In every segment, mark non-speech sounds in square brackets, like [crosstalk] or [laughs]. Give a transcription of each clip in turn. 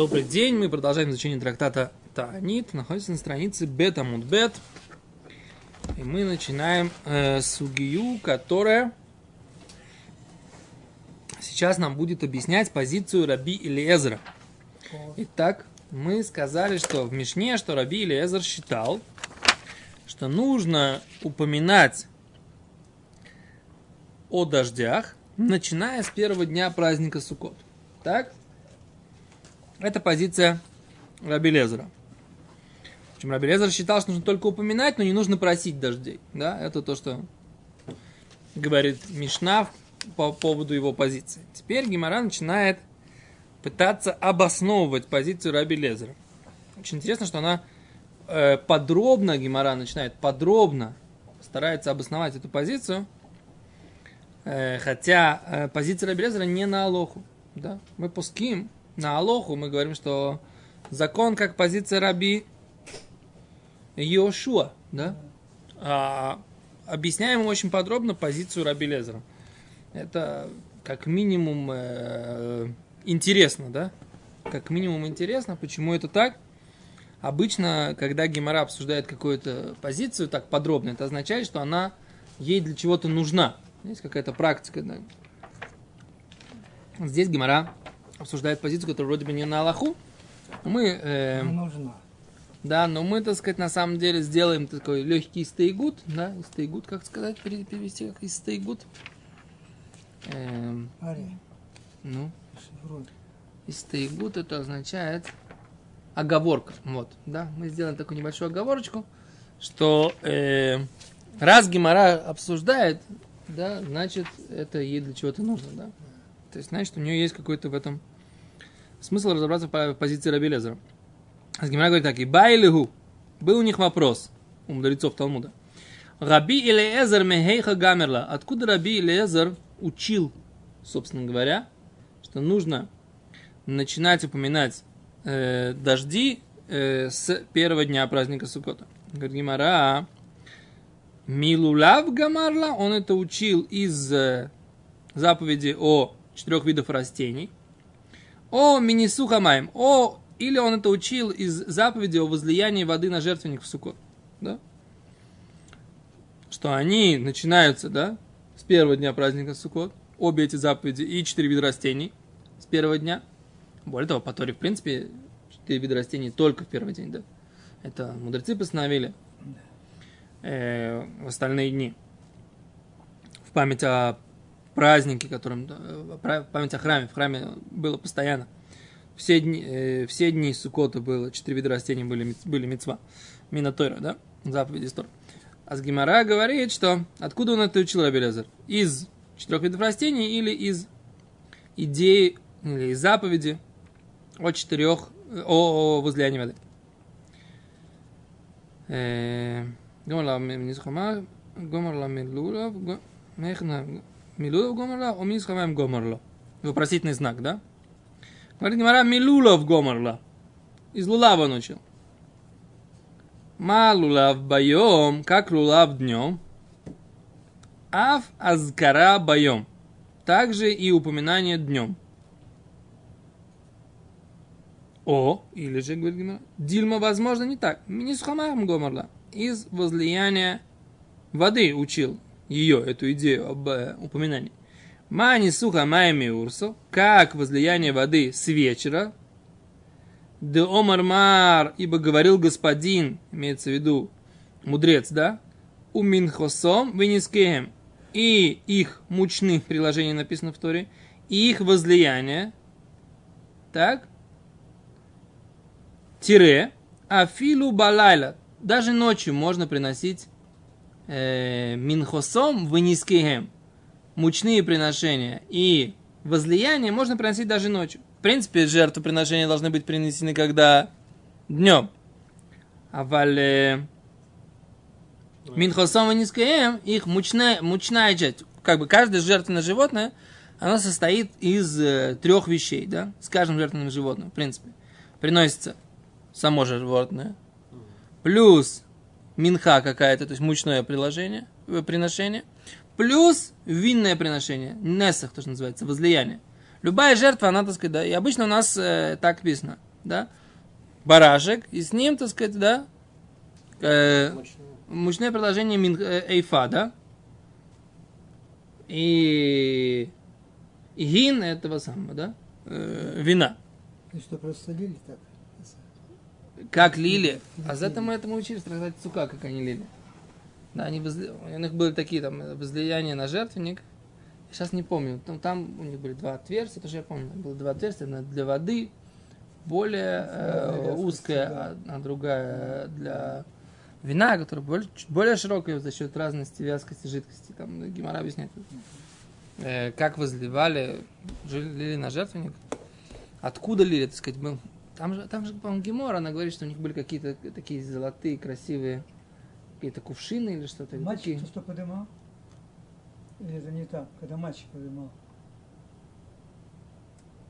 Добрый день, мы продолжаем изучение трактата Таанит. Находится на странице Бета Мудбет. И мы начинаем э, сугию, которая сейчас нам будет объяснять позицию Раби Илиезра. Итак, мы сказали, что в Мишне, что Раби Илиезер считал, что нужно упоминать о дождях, начиная с первого дня праздника Суккот. Так? Это позиция Раби Лезера. Причем Раби Лезер считал, что нужно только упоминать, но не нужно просить дождей. Да? Это то, что говорит Мишнав по поводу его позиции. Теперь Гимара начинает пытаться обосновывать позицию Раби Лезера. Очень интересно, что она э, подробно, Гимара начинает подробно старается обосновать эту позицию, э, хотя э, позиция Раби Лезера не на Алоху. Да? Мы пуским на Алоху, мы говорим, что закон как позиция Раби Йошуа, да? А, объясняем очень подробно позицию Раби Лезера. Это как минимум э, интересно, да? Как минимум интересно, почему это так. Обычно, когда Гемора обсуждает какую-то позицию так подробно, это означает, что она ей для чего-то нужна. Есть какая-то практика. Да? Здесь Гемора обсуждает позицию, которая вроде бы не на Аллаху. Мы, э, нужна. Да, но мы, так сказать, на самом деле сделаем такой легкий стейгут, да, стейгут, как сказать, перевести как из стейгут. Эм, Ари, ну, шифруй. Истейгут это означает оговорка. Вот, да, мы сделаем такую небольшую оговорочку, что э, раз Гимара обсуждает, да, значит, это ей для чего-то нужно, да. То есть, значит, у нее есть какой-то в этом смысл разобраться в позиции Раби Лезера. Гимара говорит так, и байлиху, был у них вопрос, у мудрецов Талмуда. Раби Илиезер мехейха гамерла. Откуда Раби Илиезер учил, собственно говоря, что нужно начинать упоминать э, дожди э, с первого дня праздника Суккота. Говорит Гимара, Милулав Гамарла, он это учил из э, заповеди о четырех видах растений. О Минисухамаем, о или он это учил из заповеди о возлиянии воды на жертвенник в Суккот. Да? Что они начинаются, да, с первого дня праздника Суккот, обе эти заповеди и четыре вида растений с первого дня. Более того, по Торе, в принципе, четыре вида растений только в первый день, да. Это мудрецы постановили э, в остальные дни. В память о празднике, которым, память о храме, в храме было постоянно. Все дни, э, все дни Сукота было, четыре вида растений были, были мецва, минатойра, да, заповеди Тора. А с Гимара говорит, что откуда он это учил Раби Лезер? Из четырех видов растений или из идеи, или из заповеди о четырех, о, о возлиянии воды. Гомарла Минисхама, Гомарла Милулов, Мехна Милулов Гомарла, о Минисхамаем Гомарла. Вопросительный знак, да? Говорит Гимара, Милулов Гомарла. Из лулава он учил. Ма лулав байом, как лулав днем. Ав азкара байом. Также и упоминание днем. О, или же, говорит Гимара, Дильма, возможно, не так. Минисхамаем Гомарла. Из возлияния воды учил ее, эту идею об э, упоминании. Мани суха майми урсо, как возлияние воды с вечера. Де омар мар, ибо говорил господин, имеется в виду мудрец, да? У минхосом венискеем. И их мучных приложений написано в Торе, и их возлияние. Так? Тире. Афилу балайла. Даже ночью можно приносить э, минхосом венискеем мучные приношения и возлияние можно приносить даже ночью. В принципе, жертвоприношения должны быть принесены когда днем. А вале Минхосом и их мучная, мучная часть, как бы каждое жертвенное животное, оно состоит из э, трех вещей, да, с каждым жертвенным животным, в принципе. Приносится само животное, плюс минха какая-то, то есть мучное приложение, э, приношение, плюс винное приношение, несах, то, что называется, возлияние. Любая жертва, она, так сказать, да, и обычно у нас э, так написано. да, барашек, и с ним, так сказать, да, э, Мучное. предложение мин, э, эйфа, да, и, и гин этого самого, да, э, вина. И что, просто лили так? Как лили. А за это мы этому учились, трактат Цука, как они лили. Да, они возли... у них были такие там возлияния на жертвенник. Сейчас не помню. Там, там у них были два отверстия, тоже я помню. Было два отверстия одно для воды, более э, узкая, а, а другая для вина, которая более, более широкая за счет разности вязкости жидкости. Там Гимара объясняет. Э, как возливали, лили на жертвенник. Откуда лили, так сказать, был. Там же, там же, по-моему, Гемора, она говорит, что у них были какие-то такие золотые, красивые, какие-то кувшины или что-то. Мальчик такие. то, что подымал? Или это не так, когда мальчик подымал?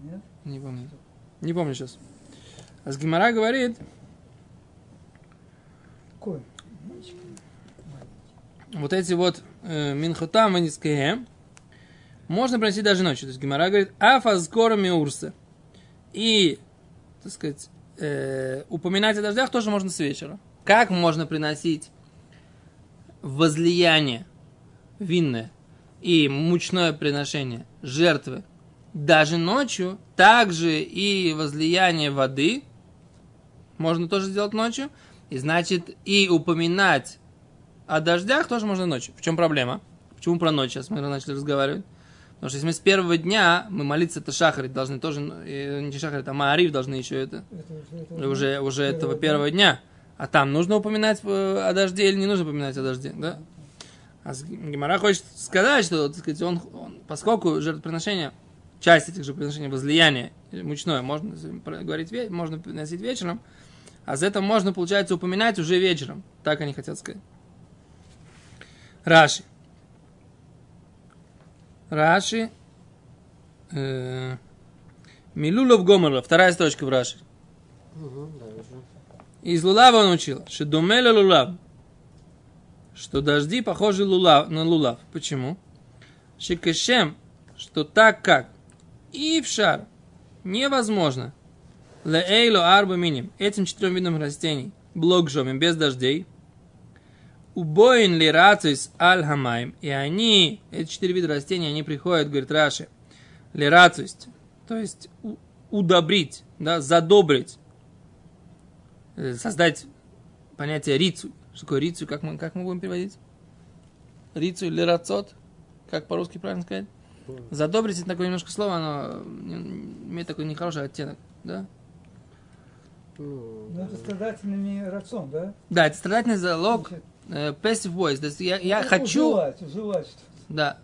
Нет? Не помню. Не помню сейчас. А с Гемора говорит, Какой? Мальчик. вот эти вот э, Минхотам и Нискеем можно приносить даже ночью. То есть Гемора говорит, афазкора миурса. И, так сказать, э, упоминать о дождях тоже можно с вечера. Как можно приносить возлияние винное и мучное приношение жертвы даже ночью, также и возлияние воды можно тоже сделать ночью. И значит, и упоминать о дождях тоже можно ночью. В чем проблема? Почему про ночь сейчас мы начали разговаривать? Потому что если мы с первого дня, мы молиться это шахарит должны тоже, э, не шахарит, а маариф должны еще это, Это уже, это уже, уже этого Первого дня. А там нужно упоминать э, о дожде или не нужно упоминать о дожде, да? А Гемара хочет сказать, что, так сказать, он, он- поскольку жертвоприношение, часть этих жертвоприношений возлияния или мучное, можно говорить, можно приносить вечером, а за это можно, получается, упоминать уже вечером. Так они хотят сказать. Раши. Раши. Э, Милулов Гомерла. Вторая строчка в Раши. Из лулава он учил, что домеля лулав, что дожди похожи лулав, на лулав. Почему? Шикешем, что так как и в шар невозможно леэйло арба миним, этим четырем видам растений, блок жомим, без дождей, убоин ли рацис аль и они, эти четыре вида растений, они приходят, говорит Раши, ли рацис, то есть удобрить, да, задобрить э, создать понятие рицу. Что такое рицу? Как мы, как мы будем переводить? Рицу или рацот? Как по-русски правильно сказать? Задобрить это такое немножко слово, оно не- имеет такой нехороший оттенок, да? Ну, Ну, это страдательный рацион, да? Да, это страдательный залог, Значит, э, passive voice. То есть я, я ну, хочу, уживать что-то. да,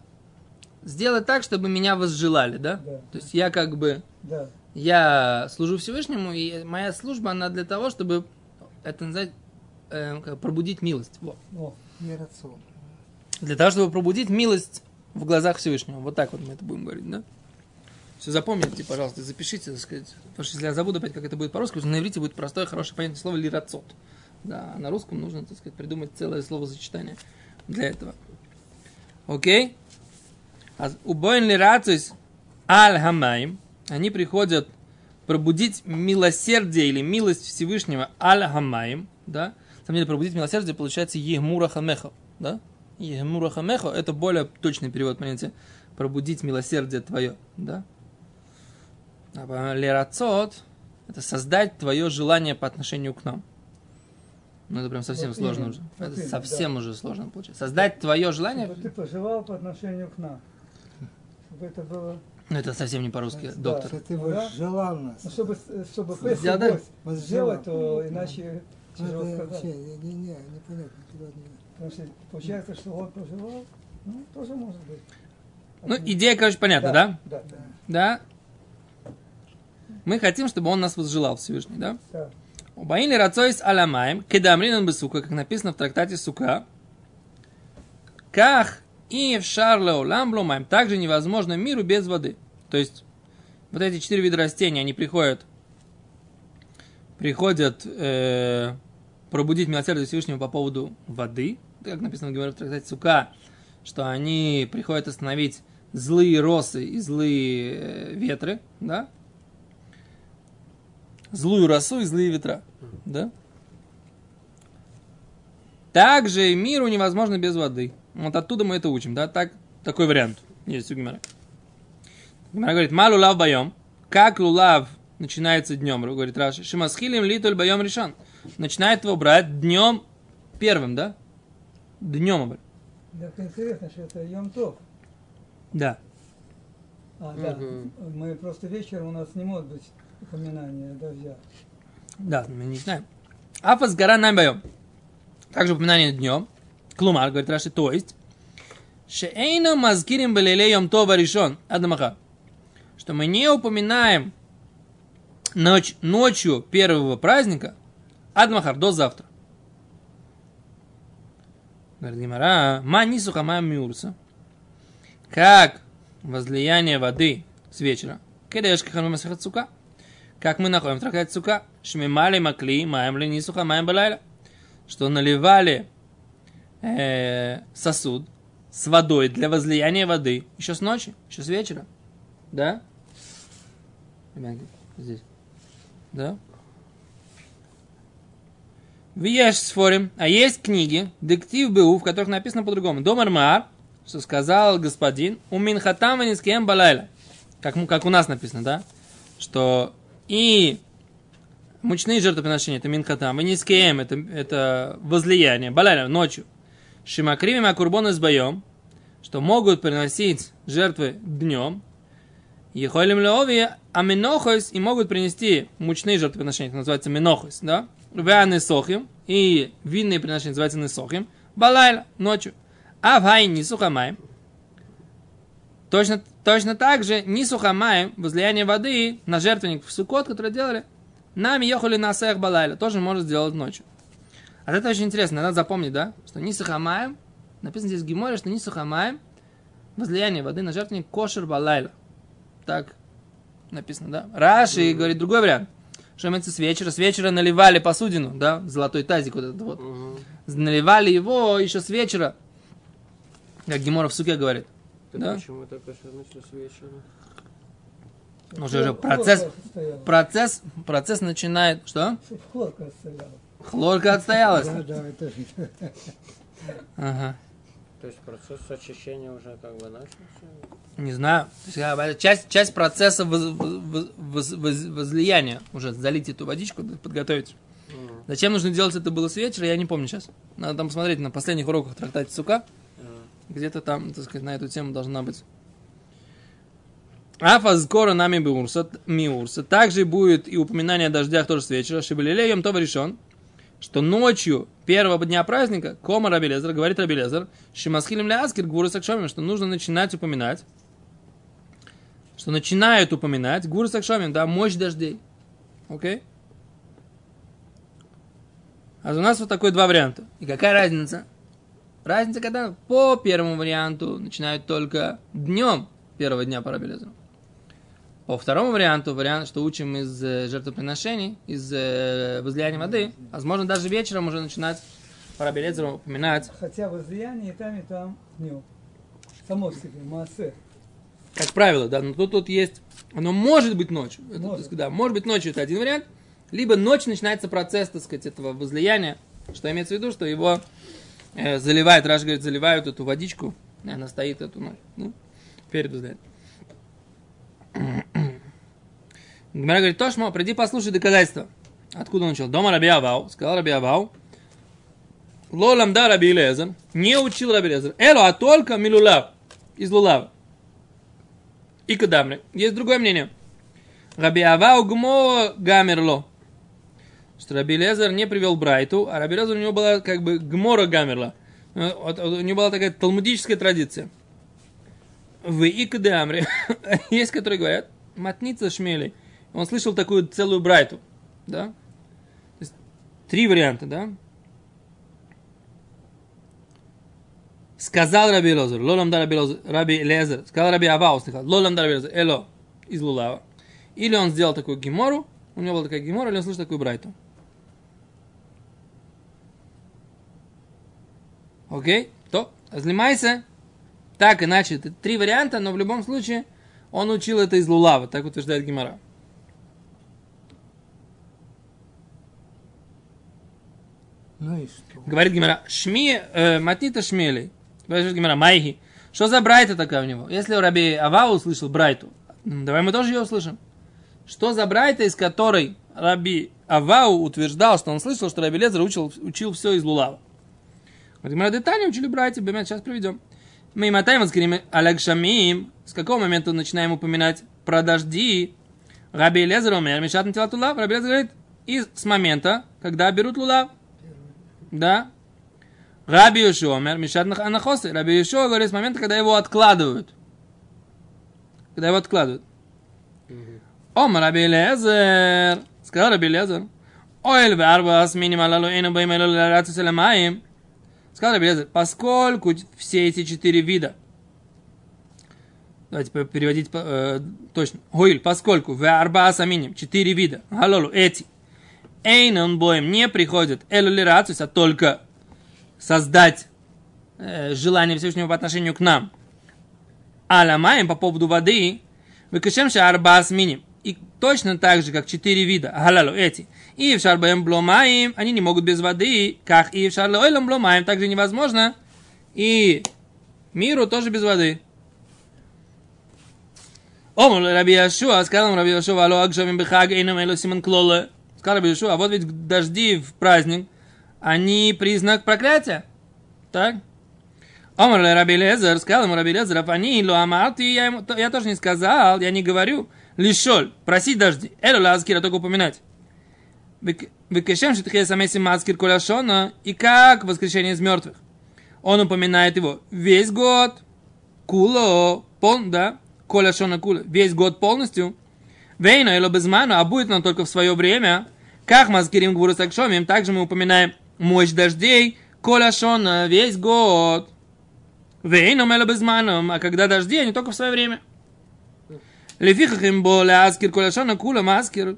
сделать так, чтобы меня возжелали, да? Да. То есть я как бы, Да. я служу Всевышнему, и моя служба, она для того, чтобы, это называть, э, как пробудить милость. Вот. О. Для того, чтобы пробудить милость в глазах Всевышнего. Вот так вот мы это будем говорить, да? Все запомните, пожалуйста, запишите, так сказать. Потому что если я забуду опять, как это будет по-русски, что на иврите будет простое, хорошее, понятное слово лирацот. Да, на русском нужно, так сказать, придумать целое словосочетание для этого. Окей? А убоин лирацис аль хамаим, они приходят пробудить милосердие или милость Всевышнего аль хамаим, да? На самом деле, пробудить милосердие получается егмура хамехо, да? Егмура хамехо – это более точный перевод понятия пробудить милосердие твое, да? А лерацот – это создать твое желание по отношению к нам. Ну, это прям совсем Вот сложно именно, уже. вот это именно, совсем уже сложно получается. Создать твое желание, чтобы ты пожелал по отношению к нам. Чтобы это было... ну, это совсем не по-русски, Да. доктор. Что ты Ну да. нас. Ну, чтобы, чтобы Сделать, песня да? Возжелал. сделать, то иначе Ну, тяжело это вообще сказать. не, не, непонятно. Куда не... Потому что получается, что он пожелал, ну, тоже может быть. Ну, идея, короче, понятна, да? Да, да. Да. Мы хотим, чтобы он нас возжелал Всевышний, да? да. Убаили рацойс аламаем, кедамринан бесука, как написано в трактате Сука. Ках и в шарлео ламбломаем, также невозможно миру без воды. То есть, вот эти четыре вида растений, они приходят, приходят э, пробудить милосердие Всевышнего по поводу воды, как написано в трактате Сука, что они приходят остановить злые росы и злые э, ветры, да? Злую росу и злые ветра. Да? Также миру невозможно без воды. Вот оттуда мы это учим, да? Так, такой вариант есть у Гимара. Гимара говорит, малу лав боем. Как лулав начинается днем, говорит Раши. Шимасхилим литуль боем решен. Начинает его брать днем первым, да? Днем. Так интересно, что это Йом-Тов. Да. А, да. Мгм. Мы просто вечером у нас не может быть упоминания дождя. Да, мы не знаем. Афас гора нам боем. Также упоминание днем. Клумар, говорит Раши, то есть. Шеэйна мазгирим балилеем това решен. Адамаха. Что мы не упоминаем ночь, ночью первого праздника Адмахар до завтра. Говорит Гимара, ма нисуха ма миурса. Как возлияние воды с вечера. Кедешка ханума сука. Как мы находим в трактате сука. Шмимали макли маем ли нисуха маем балайла. Что наливали э, сосуд с водой для возлияния воды еще с ночи, еще с вечера. Да? Здесь. Да? Виеш сфорим, а есть книги, дектив БУ, в которых написано по-другому. Домар Маар, что сказал господин, у Минхатам Ванискем Балайла. Как, как у нас написано, да? Что и мучные жертвоприношения, это Минхатам, Ванискем, это, это возлияние, Балайла, ночью. Шимакривим Акурбон с боем, что могут приносить жертвы днем, Ехолим леови аминохойс и могут принести мучные жертвоприношения, это называется минохойс, да? Веаны сохим и винные приношения называются несохим. Балайла, ночью. А в хай не сухамаем. Точно, точно так же не сухамаем возлияние воды на жертвенник в сукот, который делали, нами ехали на сех балайла, тоже может сделать ночью. А это очень интересно, надо запомнить, да, что не сухамаем, написано здесь в Гиморе, что не сухамаем возлияние воды на жертвенник кошер балайла. Так написано, да? Раши говорит другой вариант. Что имеется с вечера? С вечера наливали посудину, да? Золотой тазик вот этот вот. Мгм. Наливали его еще с вечера. Как Гемора в суке говорит. Так Да? почему начали с вечера? Ну, Уже, уже процесс, процесс, процесс начинает... Что? Хлорка стояла. Хлорка отстоялась. Да, да, это Ага. То есть процесс очищения уже как бы начался? Не знаю. Это часть, часть процесса воз- воз- воз- воз- возлияния. Уже залить эту водичку, подготовить. Зачем нужно делать это было с вечера, я не помню сейчас. Надо там посмотреть на последних уроках трактате Сука. Где-то там, так сказать, на эту тему должна быть. Афа скоро нами биурса, миурса. Также будет и упоминание о дождях тоже с вечера. Шибалилеем то решен, что ночью первого дня праздника Кома Рабелезер, говорит Рабелезер, Шимасхилем ляскир гуру сакшомим, что нужно начинать упоминать, что начинают упоминать гуру сакшомим, да, мощь дождей. Окей? А у нас вот такой два варианта. И какая разница? Разница, когда по первому варианту начинают только днем первого дня по Рабелезеру. По второму варианту, вариант, что учим из э, жертвоприношений, из э, возлияния воды, возможно, даже вечером уже начинать по Рабелезеру упоминать, Хотя возлияние и там, и там днем. Само себе, массе. как правило, да, но тут, тут есть, оно может быть ночью, Это, Может. так сказать, да, может быть ночью, это один вариант, либо ночью начинается процесс, так сказать, этого возлияния, что имеется в виду, что его э, заливает, Раш говорит, заливают эту водичку, и она стоит эту ночь, ну, перед возлиянием. Гмара говорит, Тошмо, приди послушай доказательства. Откуда он начал? Дома Раби Авау, сказал Раби Авау, Лолам да Раби Лезер, не учил Раби Лезер, Эло, а только Милулав, из Лулава. И Кадамри. Есть другое мнение. Раби Авау Гмо Гамерло. Что Раби Лезер не привел Брайту, а Раби Лезер у него была как бы Гмора Гамерла. Э, У него была такая талмудическая традиция. В Икадамре [laughs] есть, которые говорят, матница шмели. Он слышал такую целую Брайту. Да? То есть, три варианта, да? Сказал Раби Лозер, лолам да Раби Лозер, Раби Лезер, сказал Раби Авау, сказал, лолам да Раби Лезер, эло, из Лулава. Или он сделал такую гемору, у него была такая гемора, или он слышал такую брайту. Окей? То. Разлимайся. Так, иначе. Это три варианта, но в любом случае он учил это из Лулава. Так утверждает Гимара. Ну и что? Говорит Гимара, шми, э, матнита шмели. Говорит Гимара, майхи. Что за брайта такая у него? Если Раби Авау услышал брайту, давай мы тоже ее услышим. Что за брайта, из которой Раби Авау утверждал, что он слышал, что Раби Лезер учил, учил все из Лулава. Говорит, Гимара, детали учили братья, бемет, сейчас приведем. Мы мотаем воскрим Алякшамим. С какого момента начинаем упоминать про дожди? Раби Лезер умер, Мишат Натилат Лулав. Раби Лезер говорит, и с момента, когда берут Лулав. Да. Раби Йошуа умер, Мишат Анахосы. Раби Йошуа говорит, с момента, когда его откладывают. Когда его откладывают. Ом Раби Лезер. Сказал Раби Лезер. Оэль варба с минималалу эйну бэйм элю ларацу селамаим. Сказал Раби Лезер, поскольку все эти четыре вида Давайте переводить э, точно. Гуиль, поскольку в арба саминим четыре вида, галолу, эти, эйнон боем не приходят элю лирацус, а только создать э, желание Всевышнего по отношению к нам. Аламаем по поводу воды, выкашемша арба миним. Точно так же, как четыре вида, галалу, эти, и в шарбаем бломаем, они не могут без воды, как и в шарлоэлем бломаем, также невозможно, и миру тоже без воды. Омар Раби Яшуа, сказал Раби Яшуа, алло, акшамим бихаг, эйнам эло симон клоле. Сказал Раби Яшуа, а вот ведь дожди в праздник, они признак проклятия. Так? Омар Раби Лезер, сказал ему Раби Лезер, афани, ло амарти, я, я тоже не сказал, я не говорю, лишоль, просить дожди, эло лазкира, только упоминать. Векешем шитхе самеси маскир коляшона, и как воскрешение из мертвых. Он упоминает его весь год, куло, пол, да, коля шона кула, весь год полностью. Вейна или безману, а будет он только в свое время. Как маскирим гвуру сакшомим, также мы упоминаем мощь дождей, коля шона, весь год. Вейна или безману, а когда дожди, они только в свое время. Лефихах им более аскир коля шона кула маскир.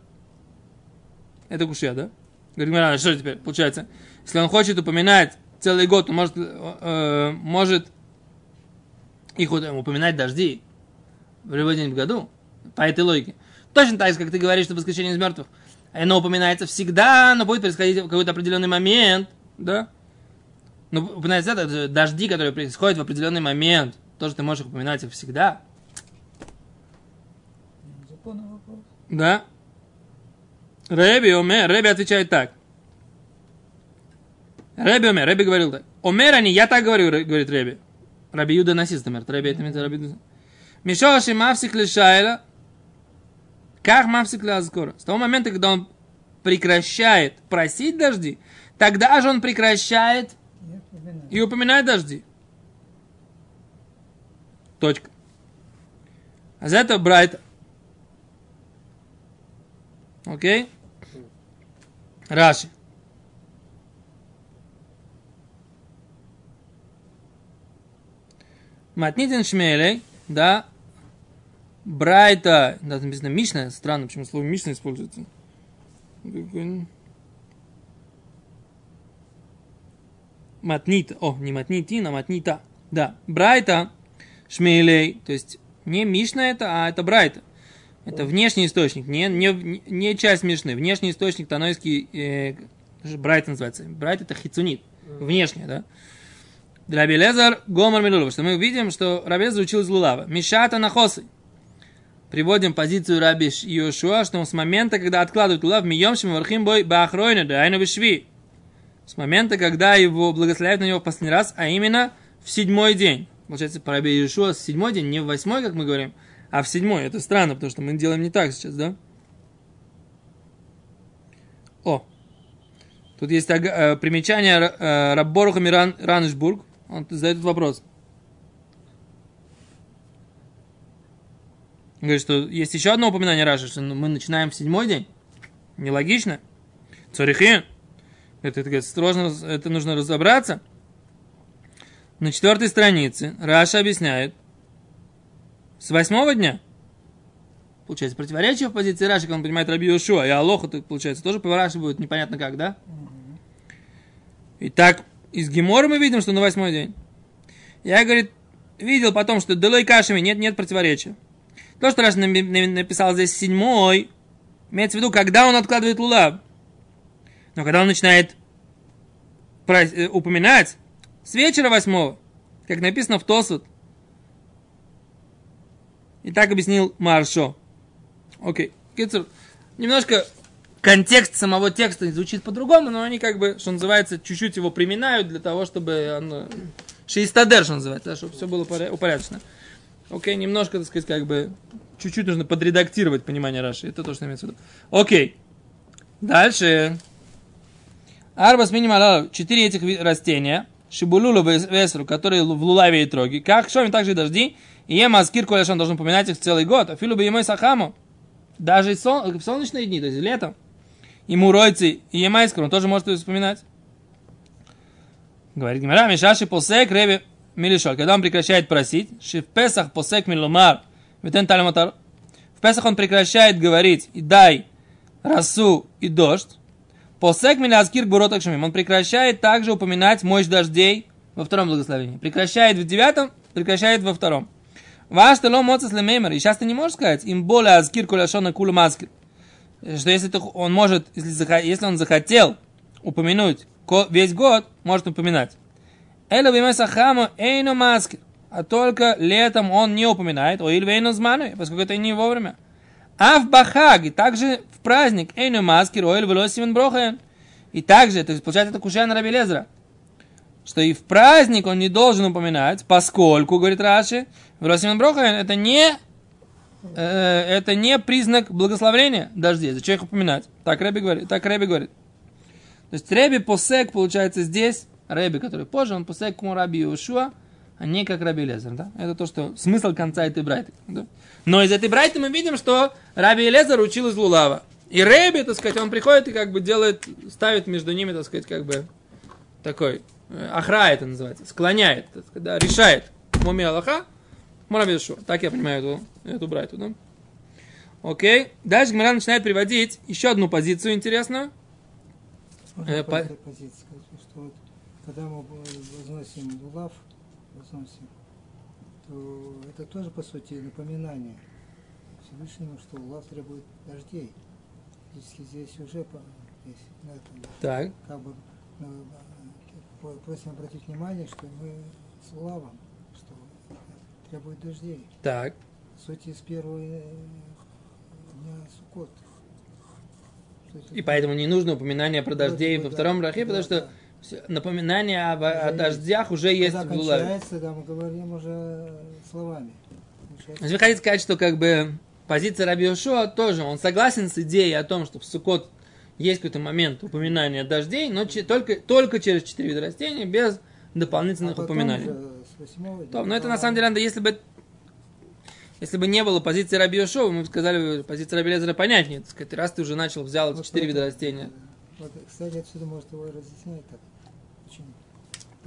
Это кушья, да? Говорит, «Мирана, что теперь получается? Если он хочет упоминать целый год, он может, э, может их упоминать дожди в любой день в году, по этой логике. Точно так же, как ты говоришь, что воскрешение из мертвых, оно упоминается всегда, но будет происходить в какой-то определенный момент, да? Но упоминается это, дожди, которые происходят в определенный момент, тоже ты можешь упоминать их всегда, Вопрос. да? Рэби Омер, Рэби отвечает так. Рэби Омер, Рэби говорил так. Омер они, я так говорю, говорит Рэби. Раби Юда Насист, Омер. Рэби это имеется Раби Юда. Мишоши мавсик лишайла. Как мавсик лазкора. С того момента, когда он прекращает просить дожди, тогда же он прекращает и упоминает дожди. Точка. А за это Брайта. Окей? Раши. Матнитин Шмелей, да, Брайта, да, там написано Мишна, странно, почему слово Мишна используется. Матнита, о, не матнитин, а матнита. Да, Брайта, Шмелей, то есть не Мишна это, а это Брайта. Это внешний источник, не, не, не часть Мишны. Внешний источник танойский, э, Брайт называется. Брайт это хицунит, внешний, да. Для Белезар Гомар Милулова, что мы видим, что Рабезар учил из Лулава. Мишата нахосы. Приводим позицию Раби Йошуа, что с момента, когда откладывает Лулав, миемшим вархим бой бахройна, да айну бешви. С момента, когда его благословляют на него в последний раз, а именно в седьмой день. Получается, по Раби Йошуа седьмой день, не в восьмой, как мы говорим, а в седьмой. Это странно, потому что мы делаем не так сейчас, да? О, тут есть э, примечание э, Рабборуха Миран Раншбург. Он задает вопрос. Говорит, что есть еще одно упоминание Раши, что мы начинаем в седьмой день. Нелогично. Цорихин. Это, это, сложно, это нужно разобраться. На четвертой странице Раша объясняет, с восьмого дня, получается, противоречие в позиции Раши, когда он понимает Раби Йошуа, и Алоха, то, получается, тоже по будет непонятно как, да? Итак, из Гемора мы видим, что на восьмой день. Я, говорит, видел потом, что Делой Кашами нет, нет противоречия. То, что Раши написал здесь седьмой, имеется в виду, когда он откладывает лулав. Но когда он начинает э, упоминать с вечера восьмого, как написано в Тосут. И так объяснил Маршо. Окей. Кицур, немножко контекст самого текста звучит по-другому, но они как бы, что называется, чуть-чуть его приминают для того, чтобы он... Шеистадер, что называется, да, чтобы все было поря- упорядочено. Окей, немножко, так сказать, как бы, чуть-чуть нужно подредактировать понимание Раши. Это то, что имеется в виду. Окей. Дальше. Арбас минимал четыре этих растения. Шибулула весру, которые в лулаве и троги. Как шоми, также и дожди. И ема аскир коляшон должен упоминать их целый год. Афилу бы ему сахаму. Даже в солнечные дни, то есть летом. И муройцы, и емайскор, он тоже может их вспоминать. Говорит Гимара, Мишаши посек ребе милишол. Когда он прекращает просить, ши в Песах посек милумар, витен талиматар. В Песах он прекращает говорить и дай росу и дождь. Посек милязкир буротак шумим. Он прекращает также упоминать мощь дождей во втором благословении. Прекращает в девятом, прекращает во втором. Ваш тело моцес лемеймер. И сейчас ты не можешь сказать, им более азкир куляшона кулу маскир. Что если ты- он может, если, если он захотел упомянуть весь год, может упоминать. Эло вимеса хаму эйно маскир. А только летом он не упоминает, о ильвейно зманы, поскольку это не вовремя. А в Бахаге, также в праздник, эйно маскир, о ильвелосимен брохаен. И также, то есть, получается, это Раби Лезера, что и в праздник он не должен упоминать, поскольку, говорит Раши, Велосимен брохаен, это не э, это не признак благословения дождей. Зачем их упоминать? Так Рэби говорит. Так Рэби говорит. То есть Рэби посек, получается, здесь, Рэби, который позже, он посек к Раби Иошуа, а не как Раби Лезер, да? Это то, что смысл конца этой брайты. Да? Но из этой брайты мы видим, что Раби Лезер учил из Лулава. И Рэби, так сказать, он приходит и как бы делает, ставит между ними, так сказать, как бы такой, э, ахра это называется, склоняет, так сказать, да, решает. В уме Аллаха, Раби Иошуа. Так я понимаю эту, эту брайту, да? Окей. Дальше Гмара начинает приводить еще одну позицию интересную. Можно Э, по по- этой позиции сказать, что вот, когда мы возносим лулав, возносим, то это тоже, по сути, напоминание Всевышнему, что лулав требует дождей. Фактически здесь уже здесь, на этом, Так. как бы ну, просим обратить внимание, что мы с лулавом, для будет дождей. Так. Сути из первого э, дня Суккот. И поэтому не нужно упоминание про дождей во втором брахе, потому что напоминание о дождях уже есть в Лулаве. да, мы говорим уже словами. Значит, вы хотите сказать, что как бы позиция Раби Йошуа тоже, он согласен с идеей о том, что в Суккот есть какой-то момент упоминания дождей, но только, только через четыре вида растений, без дополнительных а упоминаний. Же 8 Там, но это на самом деле, надо, если бы если бы не было позиции Раби Йошова, мы бы сказали, позиция Раби Лезера понятнее. Так сказать, раз ты уже начал, взял вот четыре вида растения. Э, вот, кстати, отсюда может его разъяснять, так. Почему?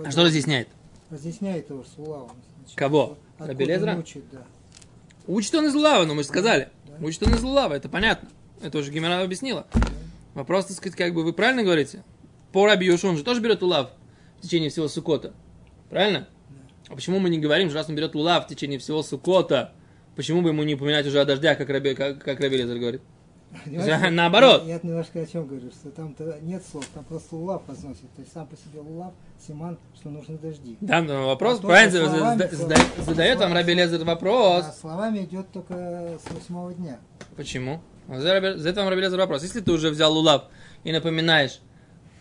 А что разъясняет? Разъясняет его Сулава. Значит, Кого? Раби Лезера? Учит, да. учит он из Лавы, но мы же сказали. Да? Учит он из Лавы, это понятно. Это уже Гимера объяснила. Да. Вопрос, так сказать, как бы вы правильно говорите? По Раби Йошуа он же тоже берет улав в течение всего Сукота. Правильно? А почему мы не говорим, что раз он берет Лулав в течение всего Сукота, почему бы ему не упоминать уже о дождях, как Раби, как, как Раби Лезер говорит? [laughs] Наоборот. Я, я немножко о чем говорю, что там-то нет слов, там просто лулав возносит. То есть сам по себе лулав, симан, что нужны дожди. Да, но вопрос, А правильно, словами зада- всё. зада- задает вам Раби Лезер вопрос. А словами идет только с восьмого дня. Почему? За Задает вам Раби Лезер вопрос. Если ты уже взял Лулав и напоминаешь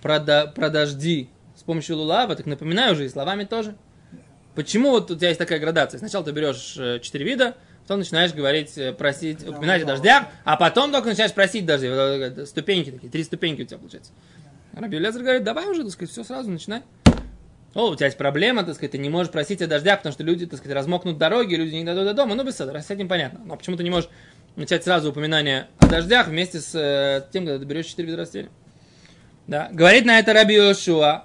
про, до- про дожди с помощью Лулава, так напоминай уже и словами тоже. Почему вот у тебя есть такая градация? Сначала ты берешь э, четыре вида, потом начинаешь говорить, э, просить, Да, упоминать о дождях, а потом только начинаешь просить дожди. Это Ступеньки такие, три ступеньки у тебя получается. Раби Лезер говорит, давай уже, так сказать, все сразу начинай. О, у тебя есть проблема, так сказать, ты не можешь просить о дождях, потому что люди, так сказать, размокнут дороги, люди не дойдут до дома. Ну, без этого, с этим понятно. Но почему ты не можешь начать сразу упоминание о дождях вместе с э, тем, когда ты берешь четыре вида растений? Да. Говорит на это Раби Йошуа,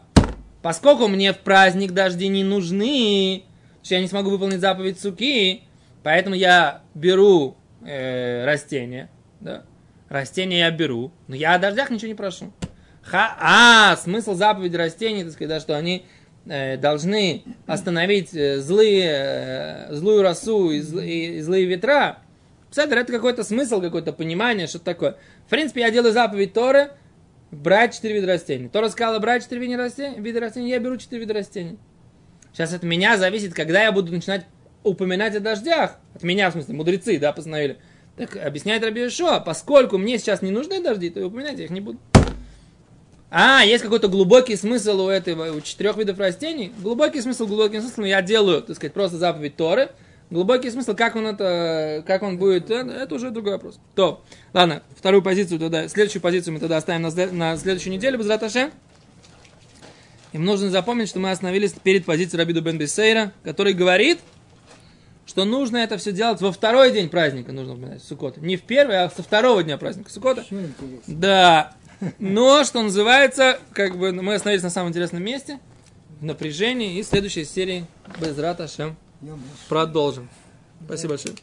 поскольку мне в праздник дожди не нужны, что я не смогу выполнить заповедь суки, поэтому я беру э, растения, да, растения я беру, но я о дождях ничего не прошу. Ха, а, смысл заповеди растений, так сказать, да, что они э, должны остановить э, злые, э, злую росу и, зл- и- и злые ветра. Пседер, это какой-то смысл, какое-то понимание, что такое. В принципе, я делаю заповедь Торы брать четыре вида растений. Тора сказала брать четыре вида растений, вида растений, я беру четыре вида растений. Сейчас от меня зависит, когда я буду начинать упоминать о дождях. От меня, в смысле, мудрецы, да, постановили. Так объясняет Раби Ишуа, поскольку мне сейчас не нужны дожди, то и упоминать я их не буду. А, есть какой-то глубокий смысл у этого, у четырех видов растений. Глубокий смысл, глубокий смысл я делаю, так сказать, просто заповедь Торы. Глубокий смысл, как он это, как он будет, э, это уже другой вопрос. То, ладно, вторую позицию тогда, следующую позицию мы тогда оставим на, на следующую неделю, без раташе. Им нужно запомнить, что мы остановились перед позицией Рабиду бен Бесейра, который говорит, что нужно это все делать во второй день праздника, нужно упоминать, Суккота. Не в первый, а со второго дня праздника Суккота. Да. Но, что называется, как бы мы остановились на самом интересном месте, в напряжении, и следующей серии без Раташем Я, может, продолжим. Спасибо большое.